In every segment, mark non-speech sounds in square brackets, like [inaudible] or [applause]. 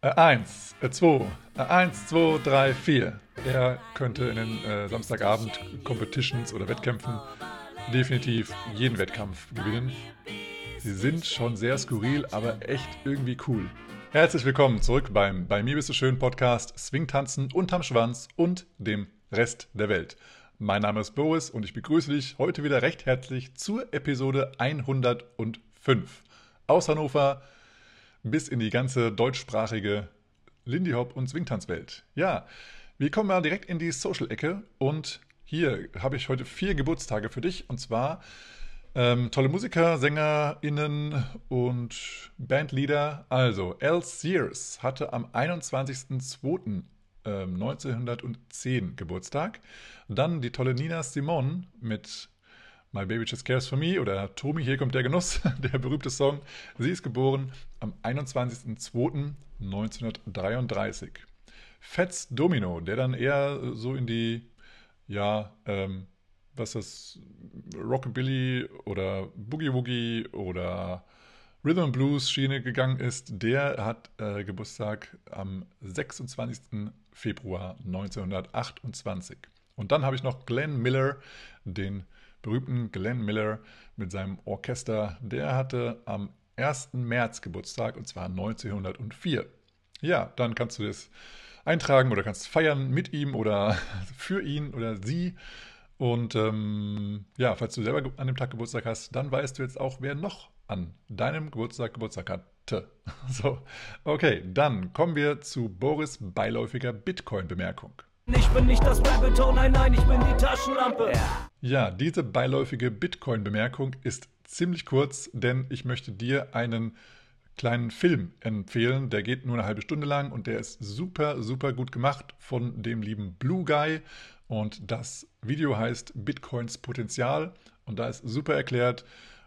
Äh, eins, äh, zwei, äh, eins, zwei, drei, vier. Er könnte in den äh, Samstagabend-Competitions oder Wettkämpfen definitiv jeden Wettkampf gewinnen. Sie sind schon sehr skurril, aber echt irgendwie cool. Herzlich willkommen zurück beim Bei mir bist du schön Podcast Swingtanzen unterm Schwanz und dem Rest der Welt. Mein Name ist Boris und ich begrüße dich heute wieder recht herzlich zur Episode 105 aus Hannover bis in die ganze deutschsprachige Lindy Hop und Swingtanzwelt. Ja, wir kommen mal direkt in die Social-Ecke und hier habe ich heute vier Geburtstage für dich und zwar ähm, tolle Musiker, SängerInnen und Bandleader. Also, Al Sears hatte am 21.02.1910 ähm, Geburtstag. Dann die tolle Nina Simone mit My Baby Just Cares for Me oder Tomi, hier kommt der Genuss, [laughs] der berühmte Song. Sie ist geboren am 21.02.1933. Fats Domino, der dann eher so in die, ja, ähm, was das, Rockabilly oder Boogie Woogie oder Rhythm Blues Schiene gegangen ist, der hat äh, Geburtstag am 26. Februar 1928. Und dann habe ich noch Glenn Miller, den berühmten Glenn Miller mit seinem Orchester. Der hatte am 1. März Geburtstag und zwar 1904. Ja, dann kannst du das eintragen oder kannst feiern mit ihm oder [laughs] für ihn oder sie. Und ähm, ja, falls du selber an dem Tag Geburtstag hast, dann weißt du jetzt auch, wer noch an deinem Geburtstag Geburtstag hatte. [laughs] So, okay, dann kommen wir zu Boris beiläufiger Bitcoin-Bemerkung. Ich bin nicht das Rabbit nein, nein, ich bin die Taschenlampe. Ja, diese beiläufige Bitcoin-Bemerkung ist ziemlich kurz, denn ich möchte dir einen kleinen Film empfehlen. Der geht nur eine halbe Stunde lang und der ist super, super gut gemacht von dem lieben Blue Guy. Und das Video heißt Bitcoins Potenzial. Und da ist super erklärt,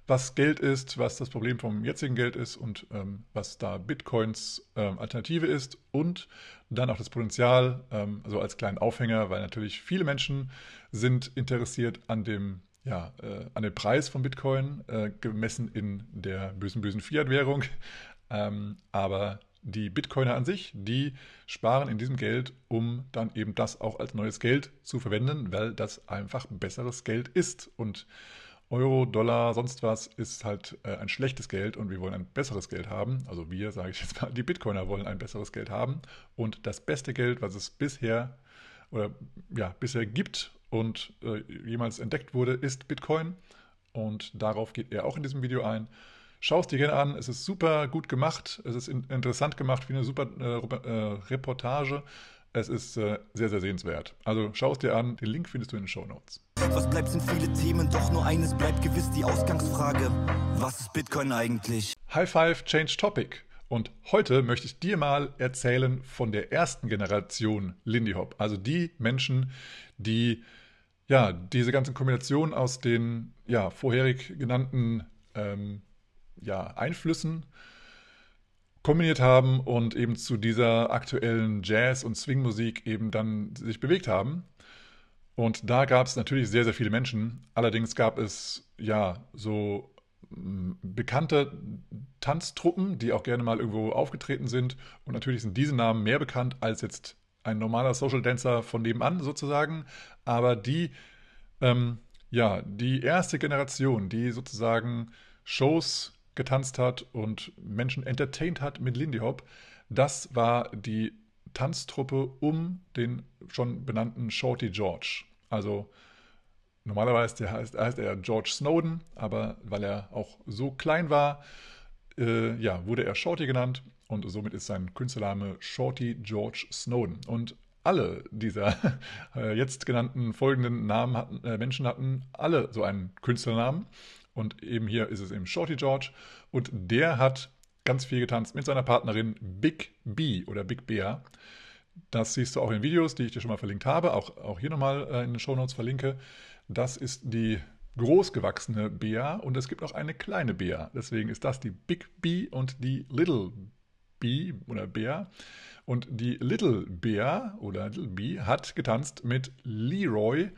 was Geld ist, was das Problem vom jetzigen Geld ist und ähm, was da Bitcoins ähm, Alternative ist und dann auch das Potenzial, ähm, also als kleinen Aufhänger, weil natürlich viele Menschen sind interessiert an dem, ja, äh, an dem Preis von Bitcoin, äh, gemessen in der bösen, bösen Fiat-Währung. Ähm, aber die Bitcoiner an sich, die sparen in diesem Geld, um dann eben das auch als neues Geld zu verwenden, weil das einfach besseres Geld ist. Und Euro, Dollar, sonst was ist halt äh, ein schlechtes Geld und wir wollen ein besseres Geld haben. Also wir, sage ich jetzt mal, die Bitcoiner wollen ein besseres Geld haben. Und das beste Geld, was es bisher oder ja, bisher gibt und äh, jemals entdeckt wurde, ist Bitcoin. Und darauf geht er auch in diesem Video ein. Schau es dir gerne an, es ist super gut gemacht, es ist in, interessant gemacht, wie eine super äh, äh Reportage. Es ist äh, sehr, sehr sehenswert. Also schau es dir an, den Link findest du in den Show Notes. Was bleibt sind viele Themen, doch nur eines bleibt gewiss die Ausgangsfrage. Was ist Bitcoin eigentlich? High Five Change Topic. Und heute möchte ich dir mal erzählen von der ersten Generation Lindy Hop. Also die Menschen, die ja diese ganzen Kombinationen aus den ja, vorherig genannten ähm, ja, Einflüssen kombiniert haben und eben zu dieser aktuellen Jazz- und Swing-Musik eben dann sich bewegt haben. Und da gab es natürlich sehr, sehr viele Menschen. Allerdings gab es ja so mm, bekannte Tanztruppen, die auch gerne mal irgendwo aufgetreten sind. Und natürlich sind diese Namen mehr bekannt als jetzt ein normaler Social Dancer von nebenan sozusagen. Aber die, ähm, ja, die erste Generation, die sozusagen Shows getanzt hat und Menschen entertained hat mit Lindy Hop, das war die Tanztruppe um den schon benannten Shorty George. Also normalerweise heißt, heißt er George Snowden, aber weil er auch so klein war, äh, ja, wurde er Shorty genannt und somit ist sein Künstlername Shorty George Snowden. Und alle dieser [laughs] äh, jetzt genannten folgenden Namen hatten, äh, Menschen hatten alle so einen Künstlernamen. Und eben hier ist es eben Shorty George. Und der hat ganz viel getanzt mit seiner Partnerin Big B oder Big Bea. Das siehst du auch in Videos, die ich dir schon mal verlinkt habe, auch, auch hier nochmal äh, in den Show Notes verlinke. Das ist die großgewachsene Bea und es gibt auch eine kleine Bea. Deswegen ist das die Big B und die Little B oder Bea. Und die Little Bea oder Little B hat getanzt mit Leroy,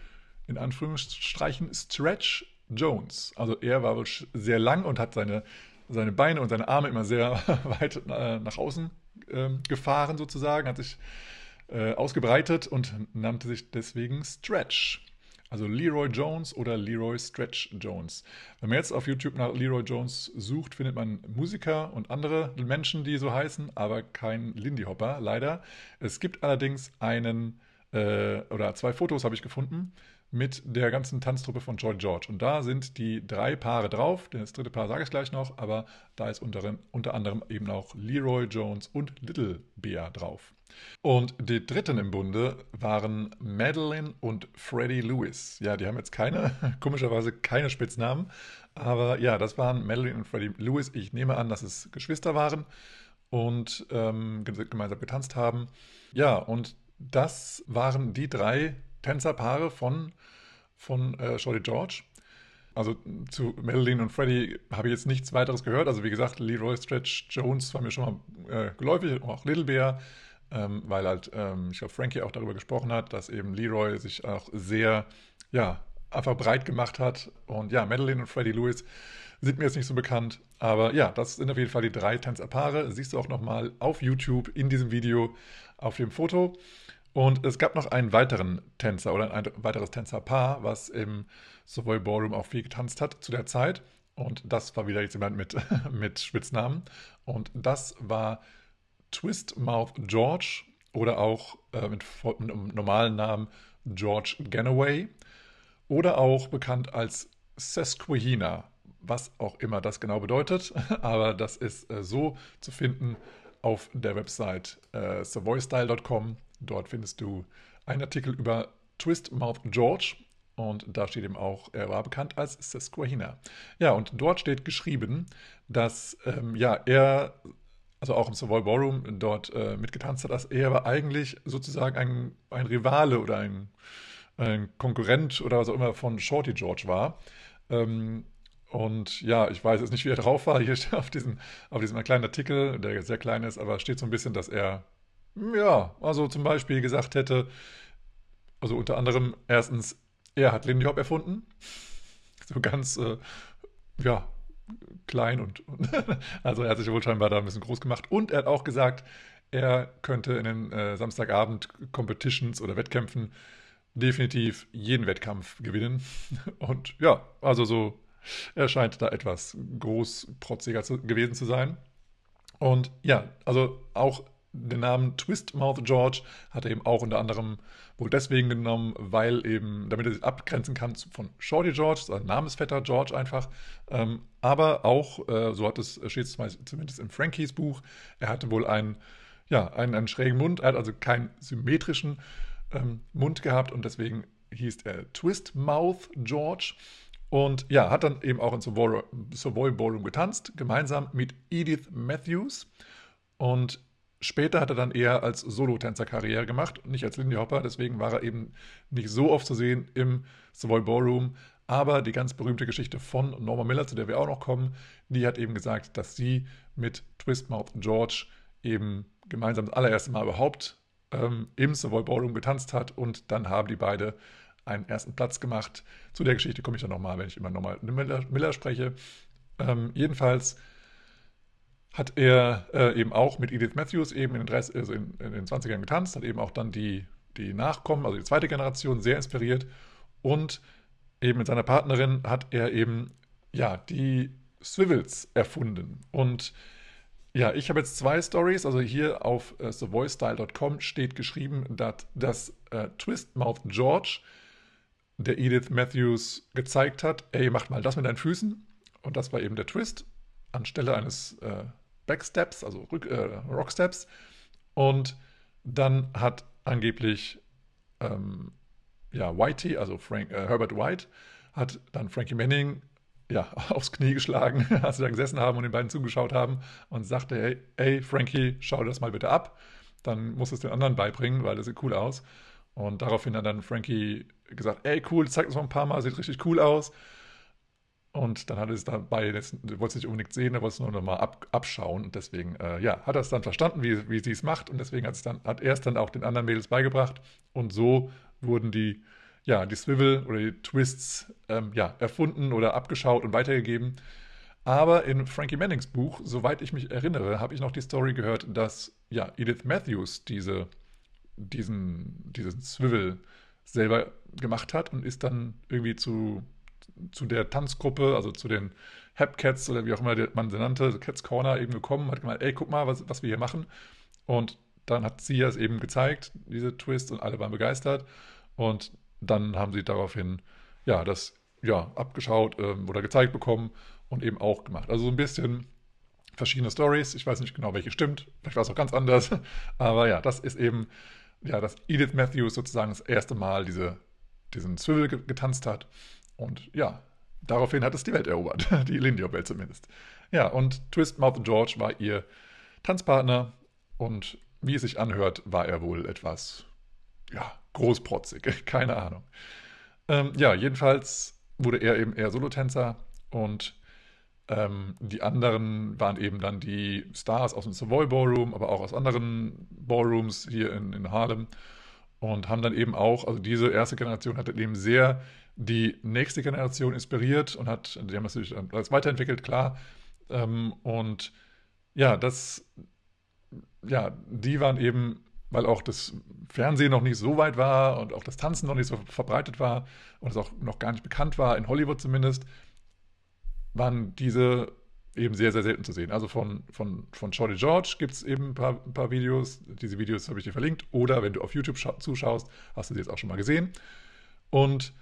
in Anführungsstrichen Stretch Jones. Also er war sehr lang und hat seine, seine Beine und seine Arme immer sehr [laughs] weit äh, nach außen ähm, gefahren sozusagen, hat sich äh, ausgebreitet und nannte sich deswegen Stretch. Also Leroy Jones oder Leroy Stretch Jones. Wenn man jetzt auf YouTube nach Leroy Jones sucht, findet man Musiker und andere Menschen, die so heißen, aber kein Lindy Hopper, leider. Es gibt allerdings einen äh, oder zwei Fotos habe ich gefunden mit der ganzen Tanztruppe von Joy George. Und da sind die drei Paare drauf. Das dritte Paar sage ich gleich noch, aber da ist unter, unter anderem eben auch Leroy Jones und Little Bear drauf. Und die dritten im Bunde waren Madeline und Freddie Lewis. Ja, die haben jetzt keine, [laughs] komischerweise keine Spitznamen, aber ja, das waren Madeline und Freddie Lewis. Ich nehme an, dass es Geschwister waren und ähm, gemeinsam getanzt haben. Ja, und das waren die drei Tänzerpaare von, von äh, Shorty George. Also zu Madeline und Freddie habe ich jetzt nichts weiteres gehört. Also wie gesagt, Leroy Stretch Jones war mir schon mal äh, geläufig, auch Little Bear ähm, weil halt, ähm, ich glaube, Frankie auch darüber gesprochen hat, dass eben Leroy sich auch sehr, ja, einfach breit gemacht hat. Und ja, Madeline und Freddie Lewis sind mir jetzt nicht so bekannt. Aber ja, das sind auf jeden Fall die drei Tänzerpaare. Siehst du auch nochmal auf YouTube in diesem Video auf dem Foto. Und es gab noch einen weiteren Tänzer oder ein weiteres Tänzerpaar, was im Savoy Ballroom auch viel getanzt hat zu der Zeit. Und das war wieder jemand mit, [laughs] mit Spitznamen. Und das war Twist Mouth George oder auch äh, mit, mit normalen Namen George Ganaway oder auch bekannt als Sesquihina, was auch immer das genau bedeutet, [laughs] aber das ist äh, so zu finden auf der Website äh, savoystyle.com. Dort findest du einen Artikel über Twist Mouth George und da steht eben auch, er war bekannt als Sesquihina. Ja, und dort steht geschrieben, dass ähm, ja, er also auch im Savoy Ballroom dort äh, mitgetanzt hat, dass er aber eigentlich sozusagen ein, ein Rivale oder ein, ein, Konkurrent oder was auch immer von Shorty George war. Ähm, und ja, ich weiß jetzt nicht, wie er drauf war. Hier [laughs] auf diesem, auf diesem kleinen Artikel, der sehr klein ist, aber steht so ein bisschen, dass er, ja, also zum Beispiel gesagt hätte, also unter anderem erstens, er hat Lindy Hop erfunden. [laughs] So ganz, äh, ja, klein und, und [laughs] also er hat sich wohl scheinbar da ein bisschen groß gemacht. Und er hat auch gesagt, er könnte in den äh, Samstagabend-Competitions oder Wettkämpfen definitiv jeden Wettkampf gewinnen. [laughs] Und ja, also so, er scheint da etwas großprotziger zu, gewesen zu sein. Und ja, also auch den Namen Twistmouth George hat er eben auch unter anderem wohl deswegen genommen, weil eben, damit er sich abgrenzen kann von Shorty George, sein Namensvetter George einfach. Ähm, aber auch, äh, so hat es, steht es zumindest im Frankies Buch, er hatte wohl einen, ja, einen, einen schrägen Mund, er hat also keinen symmetrischen ähm, Mund gehabt und deswegen hieß er Twistmouth George. Und ja, hat dann eben auch in Savoy, Savoy Ballroom getanzt, gemeinsam mit Edith Matthews. Und Später hat er dann eher als Solotänzer Karriere gemacht, nicht als Lindy Hopper, deswegen war er eben nicht so oft zu sehen im Savoy Ballroom. Aber die ganz berühmte Geschichte von Norma Miller, zu der wir auch noch kommen, die hat eben gesagt, dass sie mit Twistmouth George eben gemeinsam das allererste Mal überhaupt ähm, im Savoy Ballroom getanzt hat und dann haben die beide einen ersten Platz gemacht. Zu der Geschichte komme ich dann nochmal, wenn ich immer nochmal Miller, Miller spreche. Ähm, jedenfalls hat er äh, eben auch mit Edith Matthews eben in den, 30, also in, in den 20ern getanzt, hat eben auch dann die, die Nachkommen, also die zweite Generation, sehr inspiriert. Und eben mit seiner Partnerin hat er eben ja die Swivels erfunden. Und ja, ich habe jetzt zwei Stories. Also hier auf äh, thevoicestyle.com steht geschrieben, dass, dass äh, Twistmouth George der Edith Matthews gezeigt hat, ey, mach mal das mit deinen Füßen. Und das war eben der Twist anstelle eines äh, Backsteps, also Rück, äh, Rocksteps. Und dann hat angeblich ähm, ja, Whitey, also Frank, äh, Herbert White, hat dann Frankie Manning ja, [laughs] aufs Knie geschlagen, [laughs] als sie da gesessen haben und den beiden zugeschaut haben und sagte, hey, ey, Frankie, schau das mal bitte ab. Dann muss es den anderen beibringen, weil das sieht cool aus. Und daraufhin hat dann Frankie gesagt, ey, cool, zeig das mal ein paar Mal, sieht richtig cool aus. Und dann hat er es dabei, das, wollte es nicht unbedingt sehen, er wollte es nur noch mal ab, abschauen. Und deswegen, äh, ja, hat er es dann verstanden, wie, wie sie es macht. Und deswegen hat, dann, hat er es dann auch den anderen Mädels beigebracht. Und so wurden die, ja, die Swivel oder die Twists ähm, ja, erfunden oder abgeschaut und weitergegeben. Aber in Frankie Mannings Buch, soweit ich mich erinnere, habe ich noch die Story gehört, dass ja, Edith Matthews diese, diesen, diesen Swivel selber gemacht hat und ist dann irgendwie zu, zu der Tanzgruppe, also zu den Hapcats oder wie auch immer man sie nannte, Cats Corner eben gekommen, hat gemeint, ey, guck mal, was, was wir hier machen. Und dann hat sie es eben gezeigt, diese Twist, und alle waren begeistert. Und dann haben sie daraufhin, ja, das ja, abgeschaut ähm, oder gezeigt bekommen und eben auch gemacht. Also so ein bisschen verschiedene Stories. Ich weiß nicht genau, welche stimmt. Vielleicht war es auch ganz anders. [laughs] Aber ja, das ist eben, ja, dass Edith Matthews sozusagen das erste Mal diese, diesen Swivel getanzt hat. Und ja, daraufhin hat es die Welt erobert. [laughs] Die Lindy-Welt zumindest. Ja, und Twist Mouth George war ihr Tanzpartner. Und wie es sich anhört, war er wohl etwas, ja, großprotzig. [laughs] Keine Ahnung. Ähm, ja, jedenfalls wurde er eben eher Solotänzer und ähm, die anderen waren eben dann die Stars aus dem Savoy Ballroom, aber auch aus anderen Ballrooms hier in, in Harlem und haben dann eben auch, also diese erste Generation hat eben sehr die nächste Generation inspiriert und hat, die haben natürlich alles weiterentwickelt, klar. Ähm, und ja, das, ja, die waren eben, weil auch das Fernsehen noch nicht so weit war und auch das Tanzen noch nicht so verbreitet war und es auch noch gar nicht bekannt war, in Hollywood zumindest, waren diese eben sehr, sehr selten zu sehen. Also von, von, von Shorty George gibt es eben ein paar, ein paar Videos. Diese Videos habe ich dir verlinkt. Oder wenn du auf YouTube zuschaust, hast du sie jetzt auch schon mal gesehen. Und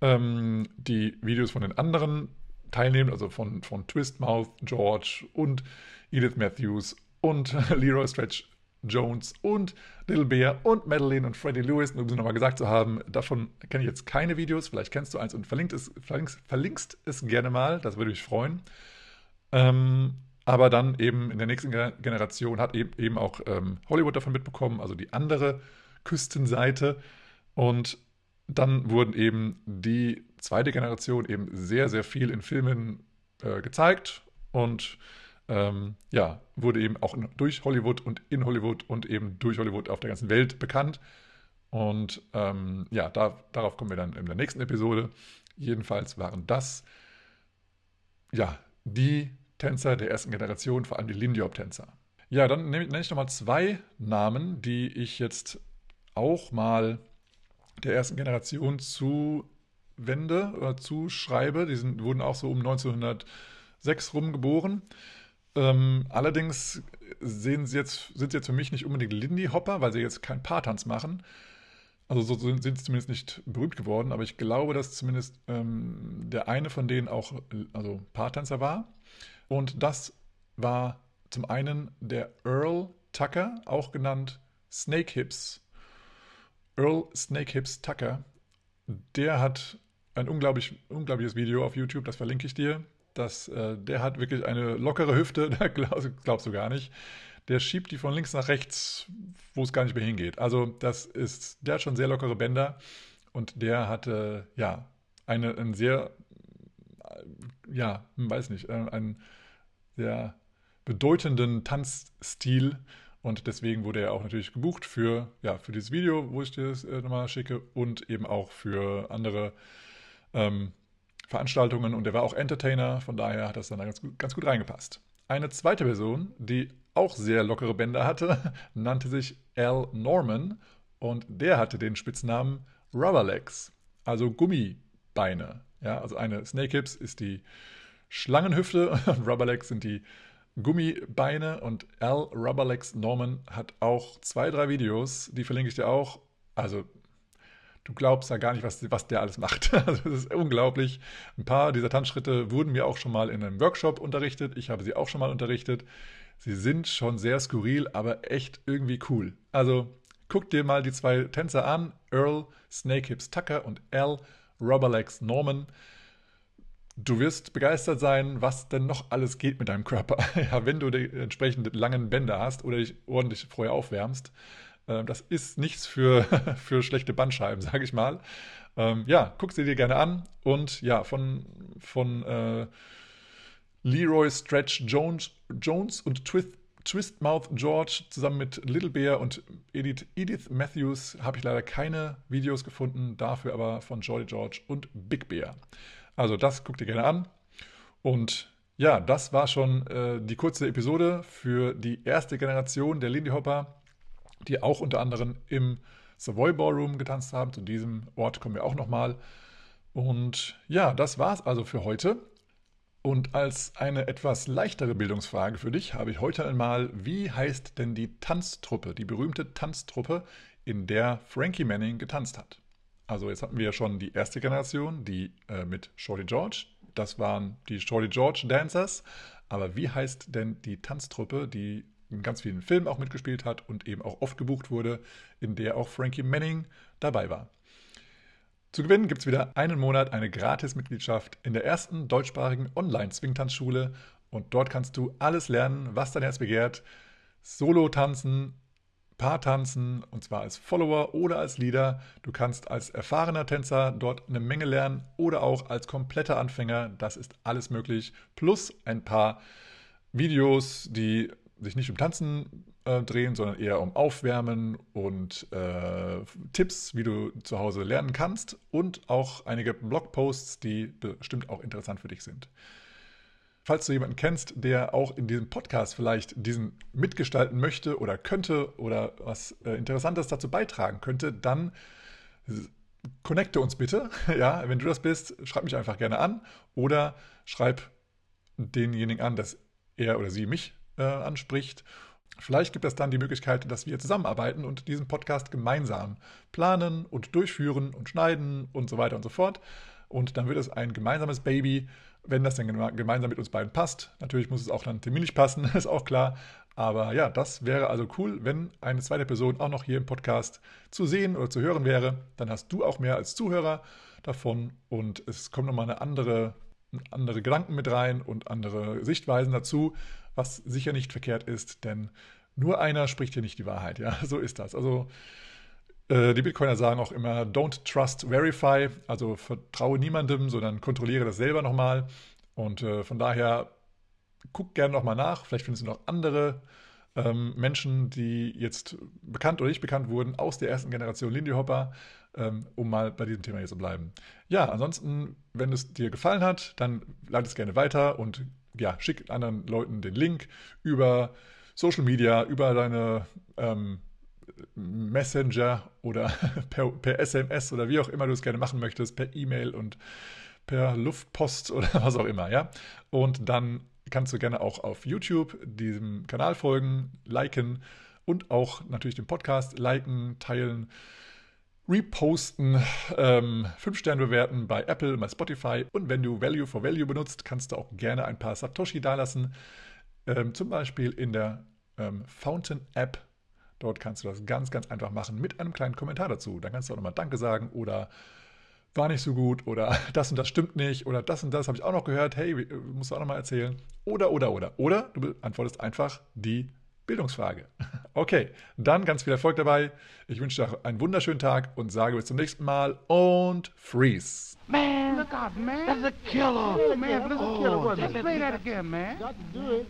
ähm, die Videos von den anderen Teilnehmern, also von, von Twistmouth, George und Edith Matthews und [laughs] Leroy Stretch Jones und Little Bear und Madeline und Freddie Lewis, nur um sie nochmal gesagt zu haben, davon kenne ich jetzt keine Videos, vielleicht kennst du eins und verlinkt es, verlinkst, verlinkst es gerne mal, das würde mich freuen. Ähm, aber dann eben in der nächsten Generation hat eben auch ähm, Hollywood davon mitbekommen, also die andere Küstenseite. Und dann wurden eben die zweite Generation eben sehr, sehr viel in Filmen äh, gezeigt und ähm, ja, wurde eben auch durch Hollywood und in Hollywood und eben durch Hollywood auf der ganzen Welt bekannt. Und ähm, ja, da, darauf kommen wir dann in der nächsten Episode. Jedenfalls waren das ja die Tänzer der ersten Generation, vor allem die Lindy-Hop-Tänzer. Ja, dann nenne ich nochmal zwei Namen, die ich jetzt auch mal der ersten Generation zuwende oder zuschreibe. Die sind, wurden auch so um 1906 rum geboren. Ähm, allerdings sehen sie jetzt, sind sie jetzt für mich nicht unbedingt Lindy Hopper, weil sie jetzt keinen Paartanz machen. Also so sind, sie zumindest nicht berühmt geworden, aber ich glaube, dass zumindest ähm, der eine von denen auch also Paartänzer war. Und das war zum einen der Earl Tucker, auch genannt Snake Hips. Earl Snake Hips Tucker, der hat ein unglaublich, unglaubliches Video auf YouTube, das verlinke ich dir. Das, äh, der hat wirklich eine lockere Hüfte, [laughs] da glaub, glaubst du gar nicht. Der schiebt die von links nach rechts, wo es gar nicht mehr hingeht. Also das ist, der hat schon sehr lockere Bänder und der hatte, ja, eine, einen sehr, ja, weiß nicht, äh, sehr bedeutenden Tanzstil und deswegen wurde er auch natürlich gebucht für, ja, für dieses Video, wo ich dir das äh, nochmal schicke und eben auch für andere ähm, Veranstaltungen und er war auch Entertainer, von daher hat das dann ganz gut, ganz gut reingepasst. Eine zweite Person, die auch sehr lockere Bänder hatte, [laughs] nannte sich Al Norman und der hatte den Spitznamen Rubberlegs, also Gummibeine. Ja, also eine Snake Hips ist die Schlangenhüfte [laughs] und Rubberlegs sind die Gummibeine und Al Rubberlegs Norman hat auch zwei, drei Videos, die verlinke ich dir auch. Also du glaubst ja gar nicht, was, was der alles macht. [laughs] Also das ist unglaublich. Ein paar dieser Tanzschritte wurden mir auch schon mal in einem Workshop unterrichtet. Ich habe sie auch schon mal unterrichtet. Sie sind schon sehr skurril, aber echt irgendwie cool. Also guck dir mal die zwei Tänzer an. Earl Snakehips Tucker und Al Rubberlegs Norman. Du wirst begeistert sein, was denn noch alles geht mit deinem Körper. [laughs] ja, wenn du die entsprechend langen Bänder hast oder dich ordentlich vorher aufwärmst. Ähm, das ist nichts für, [laughs] für schlechte Bandscheiben, [laughs] sage ich mal. Ähm, ja, guck sie dir gerne an. Und ja, von, von äh, Leroy Stretch Jones, Jones und Twist, Twistmouth George zusammen mit Little Bear und Edith, Edith Matthews habe ich leider keine Videos gefunden, dafür aber von Jolly George und Big Bear. Also das guck dir gerne an. Und Ja, das war schon äh, die kurze Episode für die erste Generation der Lindy Hopper, die auch unter anderem im Savoy Ballroom getanzt haben. Zu diesem Ort kommen wir auch nochmal. Und ja, das war's also für heute. Und als eine etwas leichtere Bildungsfrage für dich habe ich heute einmal, wie heißt denn die Tanztruppe, die berühmte Tanztruppe, in der Frankie Manning getanzt hat? Also jetzt hatten wir ja schon die erste Generation, die äh, mit Shorty George. Das waren die Shorty George Dancers. Aber wie heißt denn die Tanztruppe, die in ganz vielen Filmen auch mitgespielt hat und eben auch oft gebucht wurde, in der auch Frankie Manning dabei war? Zu gewinnen gibt es wieder einen Monat eine Gratis-Mitgliedschaft in der ersten deutschsprachigen Online-Swingtanzschule und dort kannst du alles lernen, was dein Herz begehrt. Solo-Tanzen, Paartanzen und zwar als Follower oder als Leader. Du kannst als erfahrener Tänzer dort eine Menge lernen oder auch als kompletter Anfänger. Das ist alles möglich. Plus ein paar Videos, die sich nicht um Tanzen äh, drehen, sondern eher um Aufwärmen und äh, Tipps, wie du zu Hause lernen kannst und auch einige Blogposts, die bestimmt auch interessant für dich sind. Falls du jemanden kennst, der auch in diesem Podcast vielleicht diesen mitgestalten möchte oder könnte oder was äh, Interessantes dazu beitragen könnte, dann connecte uns bitte. [laughs] Ja, wenn du das bist, schreib mich einfach gerne an oder schreib denjenigen an, dass er oder sie mich äh, anspricht Vielleicht gibt es dann die Möglichkeit, dass wir zusammenarbeiten und diesen Podcast gemeinsam planen und durchführen und schneiden und so weiter und so fort. Und dann wird es ein gemeinsames Baby, wenn das dann gemeinsam mit uns beiden passt. Natürlich muss es auch dann terminlich passen, [laughs] ist auch klar. Aber ja, das wäre also cool, wenn eine zweite Person auch noch hier im Podcast zu sehen oder zu hören wäre. Dann hast du auch mehr als Zuhörer davon und es kommen nochmal eine andere, andere Gedanken mit rein und andere Sichtweisen dazu was sicher nicht verkehrt ist, denn nur einer spricht hier nicht die Wahrheit. Ja, [laughs] so ist das. Also die Bitcoiner sagen auch immer, don't trust, verify, also vertraue niemandem, sondern kontrolliere das selber nochmal. Und äh, von daher guck gerne nochmal nach. Vielleicht findest du noch andere ähm, Menschen, die jetzt bekannt oder nicht bekannt wurden aus der ersten Generation Lindy Hopper, ähm, um mal bei diesem Thema hier zu bleiben. Ja, ansonsten, wenn es dir gefallen hat, dann leite es gerne weiter und ja, schick anderen Leuten den Link über Social Media, über deine ähm, Messenger oder [laughs] per, per, SMS oder wie auch immer du es gerne machen möchtest, per E-Mail und per Luftpost oder [laughs] was auch immer, ja. Und dann kannst du gerne auch auf YouTube diesem Kanal folgen, liken und auch natürlich den Podcast liken, teilen reposten, ähm, 5 Sterne bewerten bei Apple, bei Spotify. Und wenn du Value for Value benutzt, kannst du auch gerne ein paar Satoshi dalassen. Ähm, zum Beispiel in der ähm, Fountain App. Dort kannst du das ganz, ganz einfach machen mit einem kleinen Kommentar dazu. Dann kannst du auch nochmal Danke sagen oder war nicht so gut oder [laughs] das und das stimmt nicht oder das und das habe ich auch noch gehört. Hey, äh, musst du auch nochmal erzählen. Oder, oder, oder. Oder du beantwortest einfach die Bildungsfrage. [laughs] Okay, dann ganz viel Erfolg dabei. Ich wünsche dir einen wunderschönen Tag und sage bis zum nächsten Mal und freeze. Man, look out, man. That's a killer. Oh, man, that's a killer. Oh, Let's play that again, man. Got to do it.